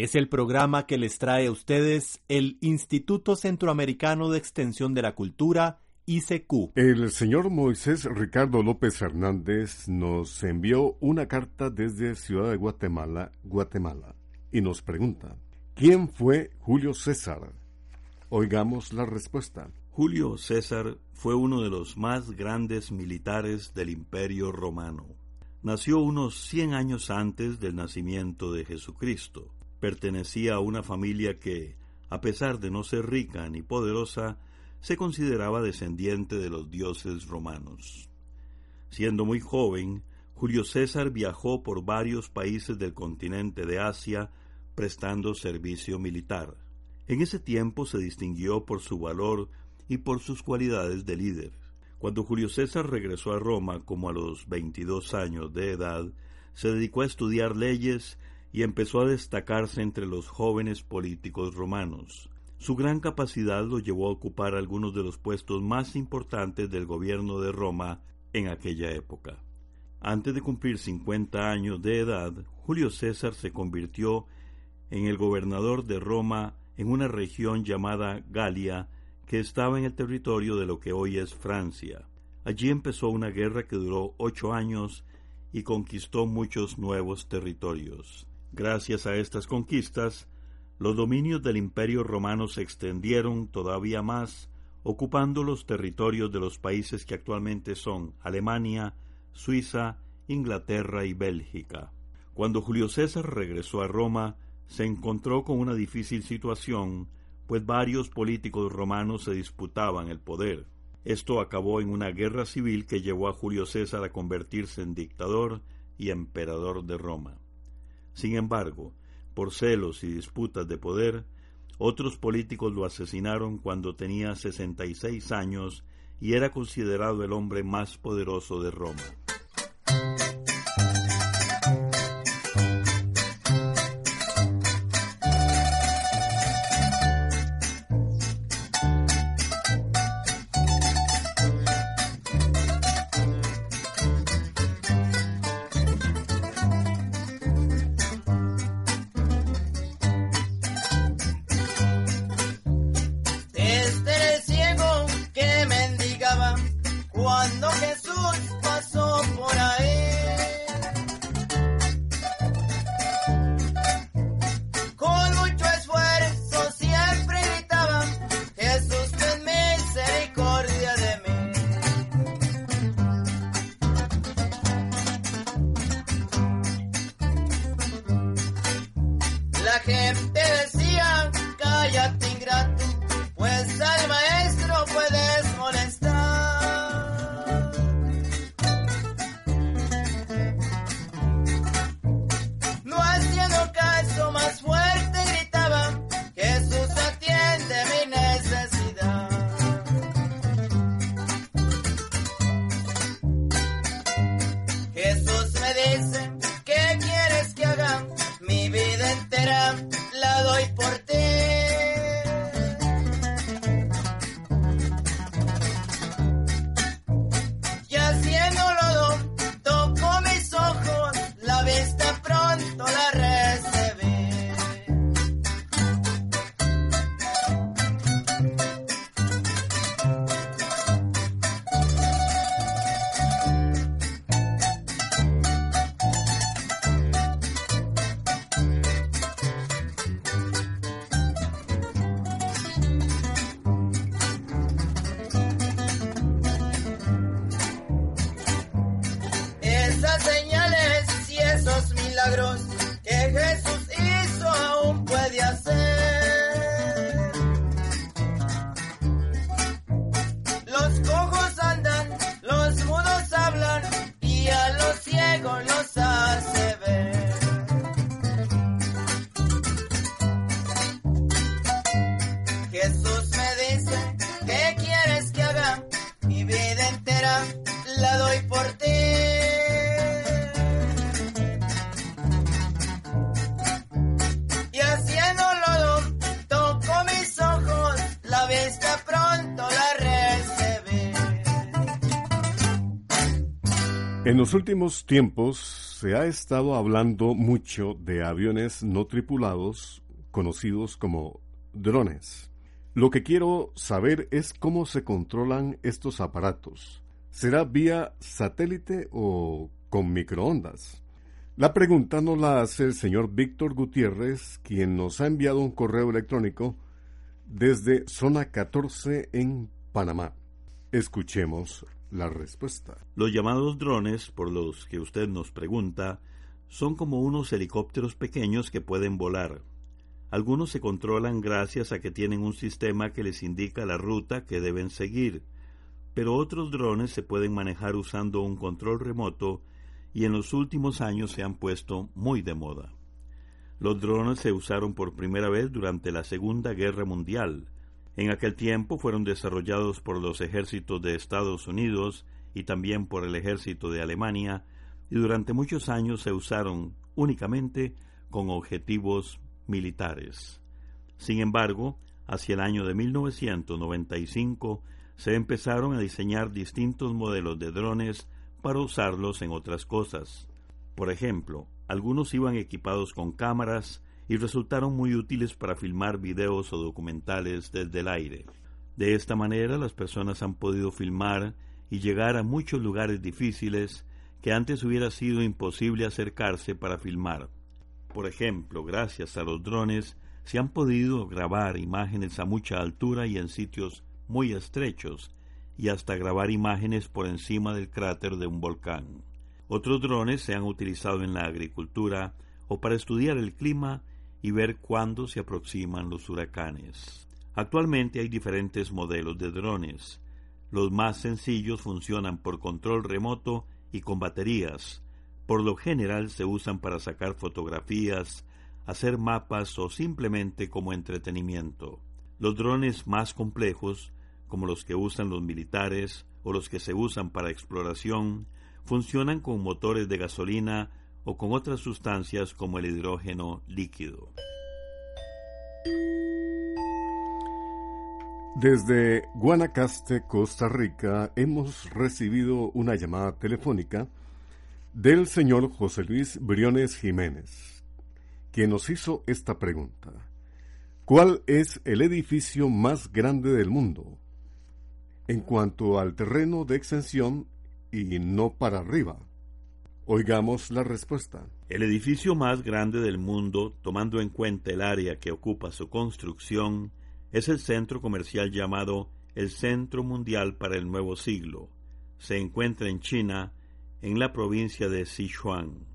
Es el programa que les trae a ustedes el Instituto Centroamericano de Extensión de la Cultura, ICQ. El señor Moisés Ricardo López Hernández nos envió una carta desde Ciudad de Guatemala, Guatemala, y nos pregunta, ¿quién fue Julio César? Oigamos la respuesta. Julio César fue uno de los más grandes militares del Imperio Romano. Nació unos 100 años antes del nacimiento de Jesucristo. Pertenecía a una familia que, a pesar de no ser rica ni poderosa, se consideraba descendiente de los dioses romanos. Siendo muy joven, Julio César viajó por varios países del continente de Asia prestando servicio militar. En ese tiempo se distinguió por su valor y por sus cualidades de líder. Cuando Julio César regresó a Roma como a los 22 años de edad, se dedicó a estudiar leyes y empezó a destacarse entre los jóvenes políticos romanos. Su gran capacidad lo llevó a ocupar algunos de los puestos más importantes del gobierno de Roma en aquella época. Antes de cumplir 50 años de edad, Julio César se convirtió en el gobernador de Roma en una región llamada Galia, que estaba en el territorio de lo que hoy es Francia. Allí empezó una guerra que duró ocho años y conquistó muchos nuevos territorios. Gracias a estas conquistas, los dominios del Imperio romano se extendieron todavía más, ocupando los territorios de los países que actualmente son Alemania, Suiza, Inglaterra y Bélgica. Cuando Julio César regresó a Roma, se encontró con una difícil situación, pues varios políticos romanos se disputaban el poder. Esto acabó en una guerra civil que llevó a Julio César a convertirse en dictador y emperador de Roma. Sin embargo, por celos y disputas de poder, otros políticos lo asesinaron cuando tenía 66 años y era considerado el hombre más poderoso de Roma. Los últimos tiempos se ha estado hablando mucho de aviones no tripulados, conocidos como drones. Lo que quiero saber es cómo se controlan estos aparatos. ¿Será vía satélite o con microondas? La pregunta nos la hace el señor Víctor Gutiérrez, quien nos ha enviado un correo electrónico desde zona 14 en Panamá. Escuchemos la respuesta. Los llamados drones, por los que usted nos pregunta, son como unos helicópteros pequeños que pueden volar. Algunos se controlan gracias a que tienen un sistema que les indica la ruta que deben seguir, pero otros drones se pueden manejar usando un control remoto y en los últimos años se han puesto muy de moda. Los drones se usaron por primera vez durante la Segunda Guerra Mundial. En aquel tiempo fueron desarrollados por los ejércitos de Estados Unidos y también por el ejército de Alemania y durante muchos años se usaron únicamente con objetivos militares. Sin embargo, hacia el año de 1995 se empezaron a diseñar distintos modelos de drones para usarlos en otras cosas. Por ejemplo, algunos iban equipados con cámaras y resultaron muy útiles para filmar videos o documentales desde el aire. De esta manera las personas han podido filmar y llegar a muchos lugares difíciles que antes hubiera sido imposible acercarse para filmar. Por ejemplo, gracias a los drones se han podido grabar imágenes a mucha altura y en sitios muy estrechos, y hasta grabar imágenes por encima del cráter de un volcán. Otros drones se han utilizado en la agricultura o para estudiar el clima y ver cuándo se aproximan los huracanes. Actualmente hay diferentes modelos de drones. Los más sencillos funcionan por control remoto y con baterías, por lo general se usan para sacar fotografías, hacer mapas o simplemente como entretenimiento. Los drones más complejos, como los que usan los militares o los que se usan para exploración, funcionan con motores de gasolina o con otras sustancias como el hidrógeno líquido. Desde Guanacaste, Costa Rica, hemos recibido una llamada telefónica del señor José Luis Briones Jiménez, quien nos hizo esta pregunta. ¿Cuál es el edificio más grande del mundo? En cuanto al terreno de extensión y no para arriba. Oigamos la respuesta. El edificio más grande del mundo, tomando en cuenta el área que ocupa su construcción, es el centro comercial llamado el Centro Mundial para el Nuevo Siglo. Se encuentra en China en la provincia de Sichuan.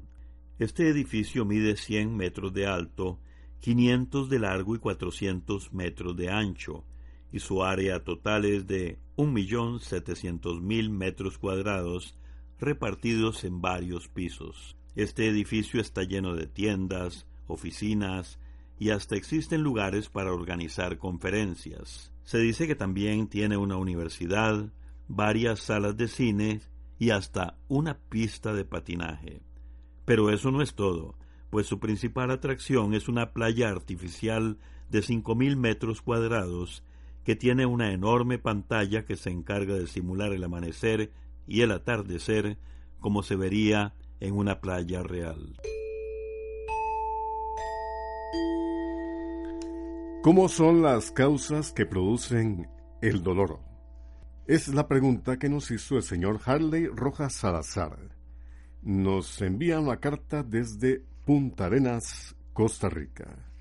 Este edificio mide 100 metros de alto, 500 de largo y 400 metros de ancho, y su área total es de 1.700.000 metros cuadrados repartidos en varios pisos. Este edificio está lleno de tiendas, oficinas y hasta existen lugares para organizar conferencias. Se dice que también tiene una universidad, varias salas de cine y hasta una pista de patinaje. Pero eso no es todo, pues su principal atracción es una playa artificial de 5.000 metros cuadrados que tiene una enorme pantalla que se encarga de simular el amanecer y el atardecer como se vería en una playa real. ¿Cómo son las causas que producen el dolor? Es la pregunta que nos hizo el señor Harley Rojas Salazar. Nos envía una carta desde Punta Arenas, Costa Rica.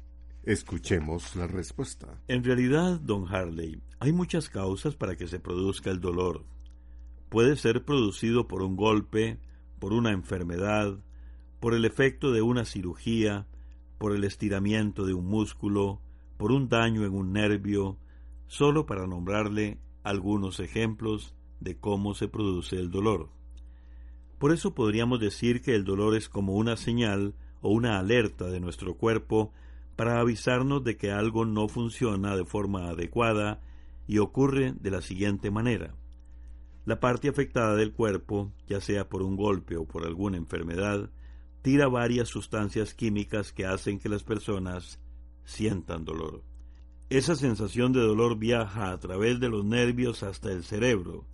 Escuchemos la respuesta. En realidad, don Harley, hay muchas causas para que se produzca el dolor. Puede ser producido por un golpe, por una enfermedad, por el efecto de una cirugía, por el estiramiento de un músculo, por un daño en un nervio, solo para nombrarle algunos ejemplos de cómo se produce el dolor. Por eso podríamos decir que el dolor es como una señal o una alerta de nuestro cuerpo para avisarnos de que algo no funciona de forma adecuada y ocurre de la siguiente manera. La parte afectada del cuerpo, ya sea por un golpe o por alguna enfermedad, tira varias sustancias químicas que hacen que las personas sientan dolor. Esa sensación de dolor viaja a través de los nervios hasta el cerebro.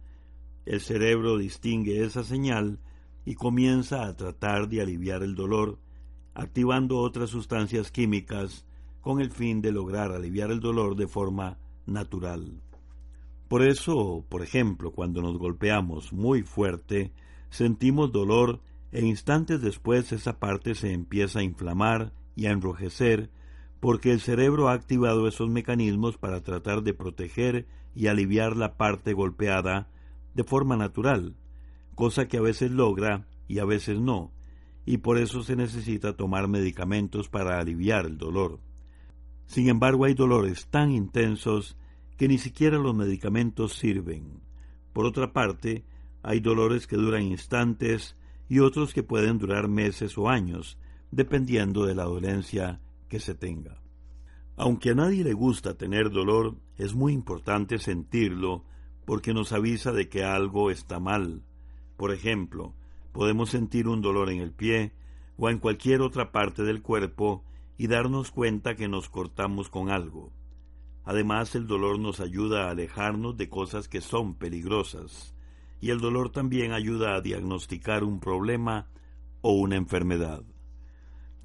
El cerebro distingue esa señal y comienza a tratar de aliviar el dolor, activando otras sustancias químicas con el fin de lograr aliviar el dolor de forma natural. Por eso, por ejemplo, cuando nos golpeamos muy fuerte, sentimos dolor e instantes después esa parte se empieza a inflamar y a enrojecer porque el cerebro ha activado esos mecanismos para tratar de proteger y aliviar la parte golpeada de forma natural, cosa que a veces logra y a veces no, y por eso se necesita tomar medicamentos para aliviar el dolor. Sin embargo, hay dolores tan intensos que ni siquiera los medicamentos sirven. Por otra parte, hay dolores que duran instantes y otros que pueden durar meses o años, dependiendo de la dolencia que se tenga. Aunque a nadie le gusta tener dolor, es muy importante sentirlo porque nos avisa de que algo está mal. Por ejemplo, podemos sentir un dolor en el pie o en cualquier otra parte del cuerpo y darnos cuenta que nos cortamos con algo. Además, el dolor nos ayuda a alejarnos de cosas que son peligrosas, y el dolor también ayuda a diagnosticar un problema o una enfermedad.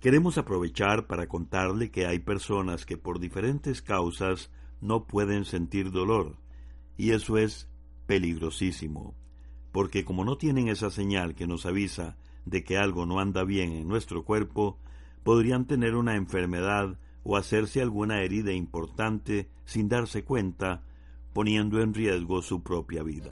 Queremos aprovechar para contarle que hay personas que por diferentes causas no pueden sentir dolor, y eso es peligrosísimo, porque como no tienen esa señal que nos avisa de que algo no anda bien en nuestro cuerpo, podrían tener una enfermedad o hacerse alguna herida importante sin darse cuenta, poniendo en riesgo su propia vida.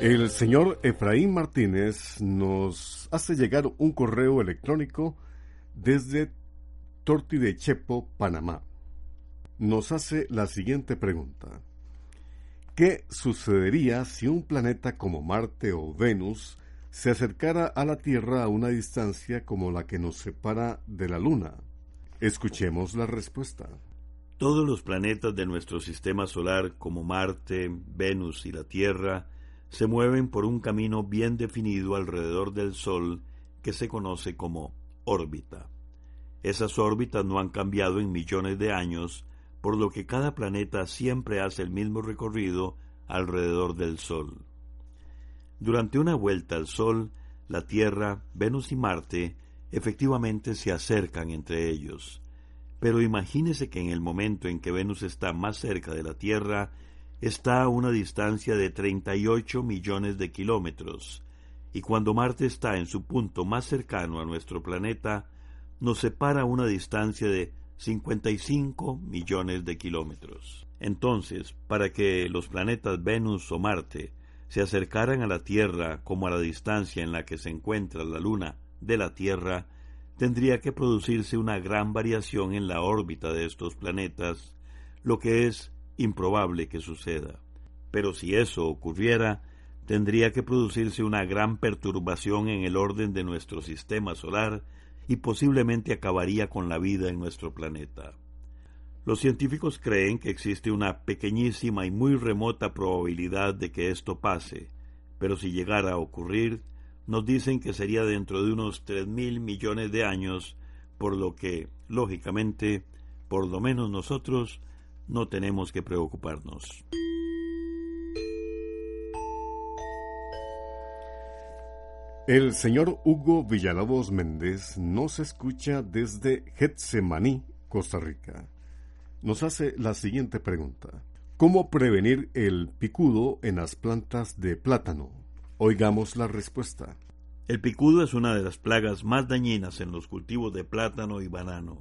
El señor Efraín Martínez nos hace llegar un correo electrónico desde Torti de Chepo, Panamá. Nos hace la siguiente pregunta. ¿Qué sucedería si un planeta como Marte o Venus se acercara a la Tierra a una distancia como la que nos separa de la Luna? Escuchemos la respuesta. Todos los planetas de nuestro sistema solar, como Marte, Venus y la Tierra, se mueven por un camino bien definido alrededor del Sol que se conoce como órbita. Esas órbitas no han cambiado en millones de años, por lo que cada planeta siempre hace el mismo recorrido alrededor del Sol. Durante una vuelta al Sol, la Tierra, Venus y Marte efectivamente se acercan entre ellos. Pero imagínese que en el momento en que Venus está más cerca de la Tierra, está a una distancia de 38 millones de kilómetros, y cuando Marte está en su punto más cercano a nuestro planeta, nos separa una distancia de 55 millones de kilómetros. Entonces, para que los planetas Venus o Marte se acercaran a la Tierra como a la distancia en la que se encuentra la Luna de la Tierra, tendría que producirse una gran variación en la órbita de estos planetas, lo que es improbable que suceda. Pero si eso ocurriera, tendría que producirse una gran perturbación en el orden de nuestro sistema solar y posiblemente acabaría con la vida en nuestro planeta. Los científicos creen que existe una pequeñísima y muy remota probabilidad de que esto pase, pero si llegara a ocurrir, nos dicen que sería dentro de unos tres mil millones de años, por lo que, lógicamente, por lo menos nosotros, no tenemos que preocuparnos. El señor Hugo Villalobos Méndez nos escucha desde Getsemaní, Costa Rica. Nos hace la siguiente pregunta. ¿Cómo prevenir el picudo en las plantas de plátano? Oigamos la respuesta. El picudo es una de las plagas más dañinas en los cultivos de plátano y banano.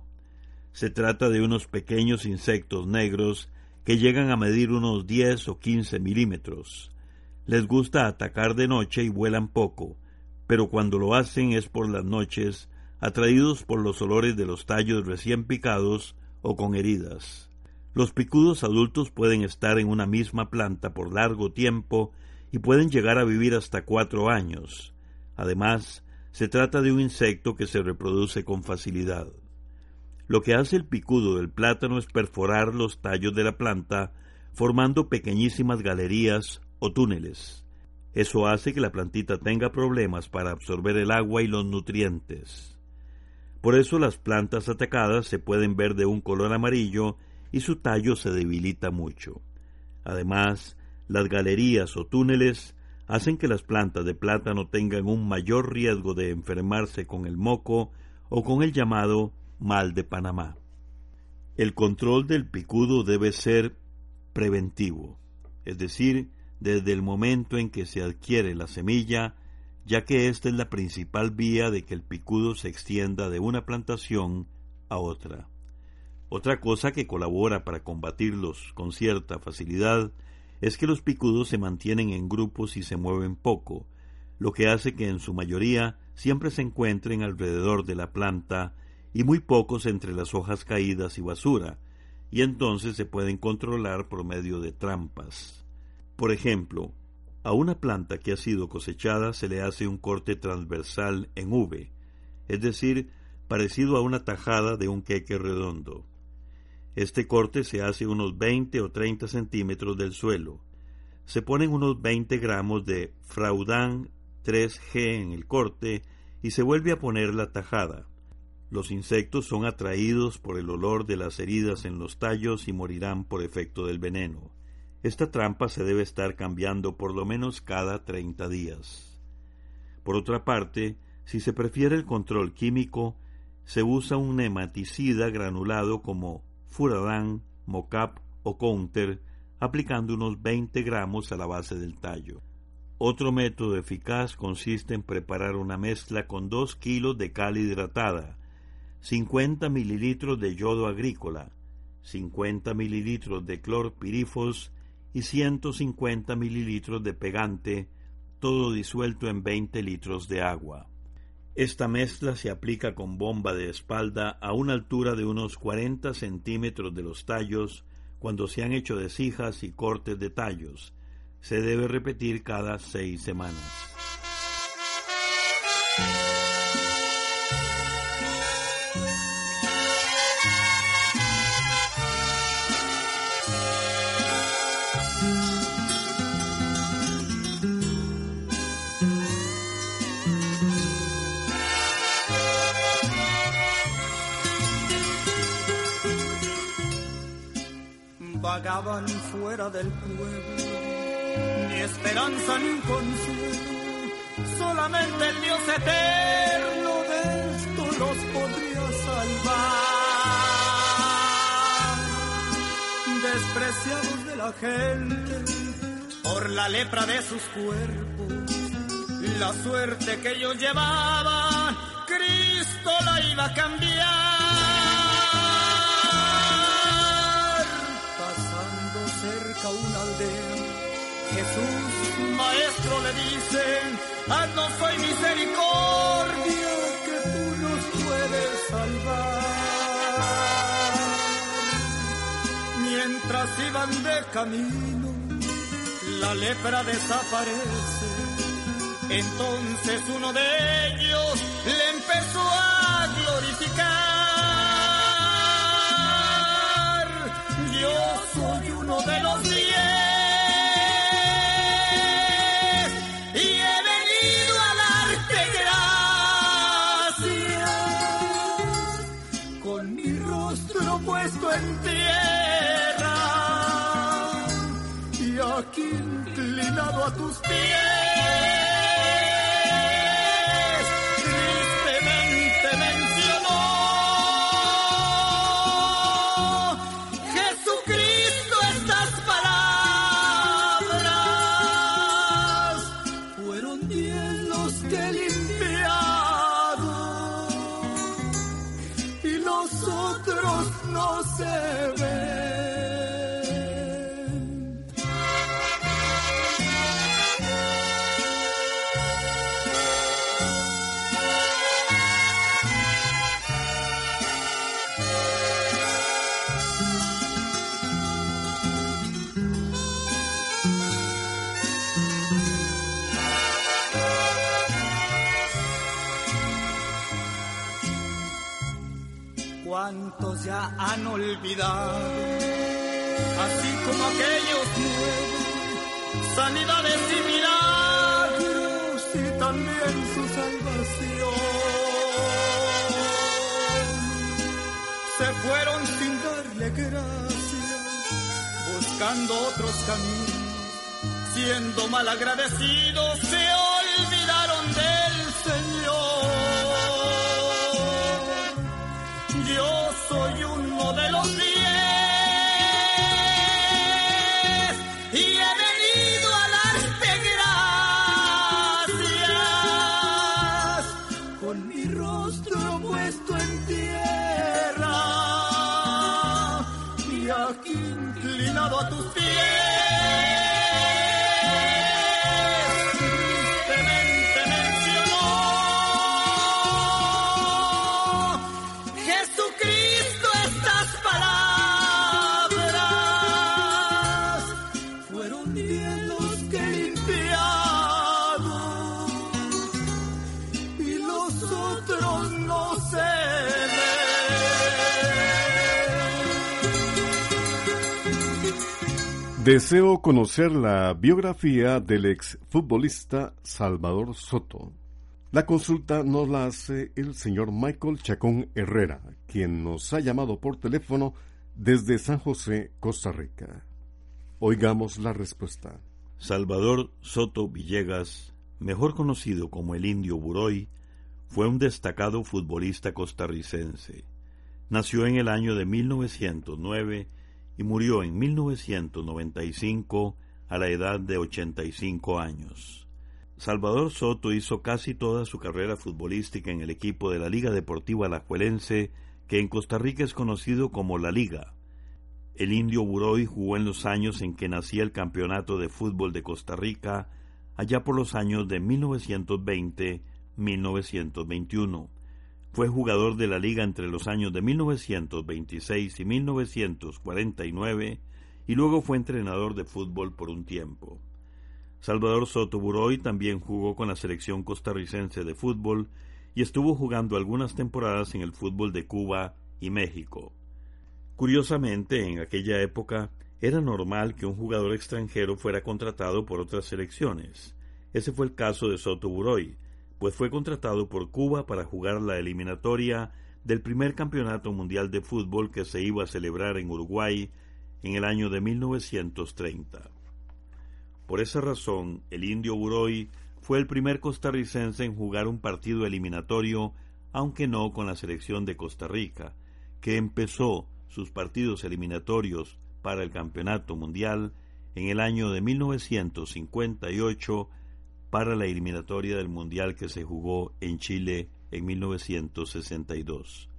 Se trata de unos pequeños insectos negros que llegan a medir unos 10 o 15 milímetros. Les gusta atacar de noche y vuelan poco, pero cuando lo hacen es por las noches, atraídos por los olores de los tallos recién picados o con heridas. Los picudos adultos pueden estar en una misma planta por largo tiempo y pueden llegar a vivir hasta cuatro años. Además, se trata de un insecto que se reproduce con facilidad. Lo que hace el picudo del plátano es perforar los tallos de la planta, formando pequeñísimas galerías o túneles. Eso hace que la plantita tenga problemas para absorber el agua y los nutrientes. Por eso las plantas atacadas se pueden ver de un color amarillo y su tallo se debilita mucho. Además, las galerías o túneles hacen que las plantas de plátano tengan un mayor riesgo de enfermarse con el moco o con el llamado mal de Panamá. El control del picudo debe ser preventivo, es decir, desde el momento en que se adquiere la semilla, ya que esta es la principal vía de que el picudo se extienda de una plantación a otra. Otra cosa que colabora para combatirlos con cierta facilidad es que los picudos se mantienen en grupos y se mueven poco, lo que hace que en su mayoría siempre se encuentren alrededor de la planta y muy pocos entre las hojas caídas y basura, y entonces se pueden controlar por medio de trampas. Por ejemplo, a una planta que ha sido cosechada se le hace un corte transversal en V, es decir, parecido a una tajada de un queque redondo. Este corte se hace unos 20 o 30 centímetros del suelo. Se ponen unos 20 gramos de fraudán 3G en el corte y se vuelve a poner la tajada. Los insectos son atraídos por el olor de las heridas en los tallos y morirán por efecto del veneno. Esta trampa se debe estar cambiando por lo menos cada 30 días. Por otra parte, si se prefiere el control químico, se usa un nematicida granulado como Furadán, Mocap o Counter, aplicando unos 20 gramos a la base del tallo. Otro método eficaz consiste en preparar una mezcla con 2 kilos de cal hidratada, 50 mililitros de yodo agrícola, 50 mililitros de clorpirifos y 150 mililitros de pegante, todo disuelto en 20 litros de agua. Esta mezcla se aplica con bomba de espalda a una altura de unos 40 centímetros de los tallos cuando se han hecho desijas y cortes de tallos. Se debe repetir cada seis semanas. Del pueblo, ni esperanza ni consuelo, solamente el Dios eterno de esto los podría salvar. Despreciados de la gente por la lepra de sus cuerpos. La suerte que ellos llevaban, Cristo la iba a cambiar. Jesús, maestro, le dice, haznos hoy misericordia, que tú nos puedes salvar. Mientras iban de camino, la lepra desaparece. Entonces uno de ellos le empezó a glorificar. Yo soy uno de los a tus pies. Han olvidado? Así como aquellos nuevos, sanidades y milagros y también su salvación. Se fueron sin darle gracias, buscando otros caminos, siendo malagradecidos, se Deseo conocer la biografía del exfutbolista Salvador Soto. La consulta nos la hace el señor Michael Chacón Herrera, quien nos ha llamado por teléfono desde San José, Costa Rica. Oigamos la respuesta. Salvador Soto Villegas, mejor conocido como el Indio Buroy, fue un destacado futbolista costarricense. Nació en el año de 1909 y murió en 1995 a la edad de 85 años. Salvador Soto hizo casi toda su carrera futbolística en el equipo de la Liga Deportiva Alajuelense, que en Costa Rica es conocido como La Liga. El indio Buroy jugó en los años en que nacía el Campeonato de Fútbol de Costa Rica, allá por los años de 1920-1921. Fue jugador de la liga entre los años de 1926 y 1949 y luego fue entrenador de fútbol por un tiempo. Salvador Soto Buroy también jugó con la selección costarricense de fútbol y estuvo jugando algunas temporadas en el fútbol de Cuba y México. Curiosamente, en aquella época era normal que un jugador extranjero fuera contratado por otras selecciones. Ese fue el caso de Soto Buroy, pues fue contratado por Cuba para jugar la eliminatoria del primer campeonato mundial de fútbol que se iba a celebrar en Uruguay en el año de 1930. Por esa razón, el indio Buroy fue el primer costarricense en jugar un partido eliminatorio, aunque no con la selección de Costa Rica, que empezó sus partidos eliminatorios para el Campeonato Mundial en el año de 1958 para la eliminatoria del Mundial que se jugó en Chile en 1962.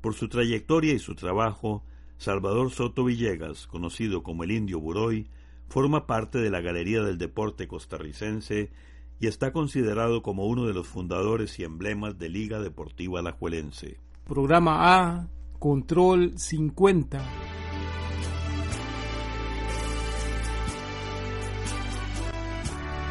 Por su trayectoria y su trabajo, Salvador Soto Villegas, conocido como el Indio Buroy, forma parte de la Galería del Deporte Costarricense y está considerado como uno de los fundadores y emblemas de Liga Deportiva Alajuelense. Programa A, Control 50.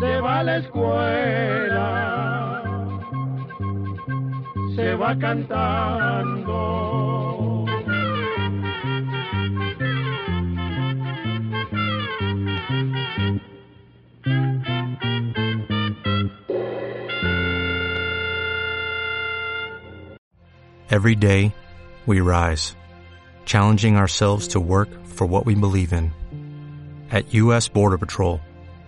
Se va a la escuela, se va cantando. Every day, we rise, challenging ourselves to work for what we believe in. At U.S. Border Patrol,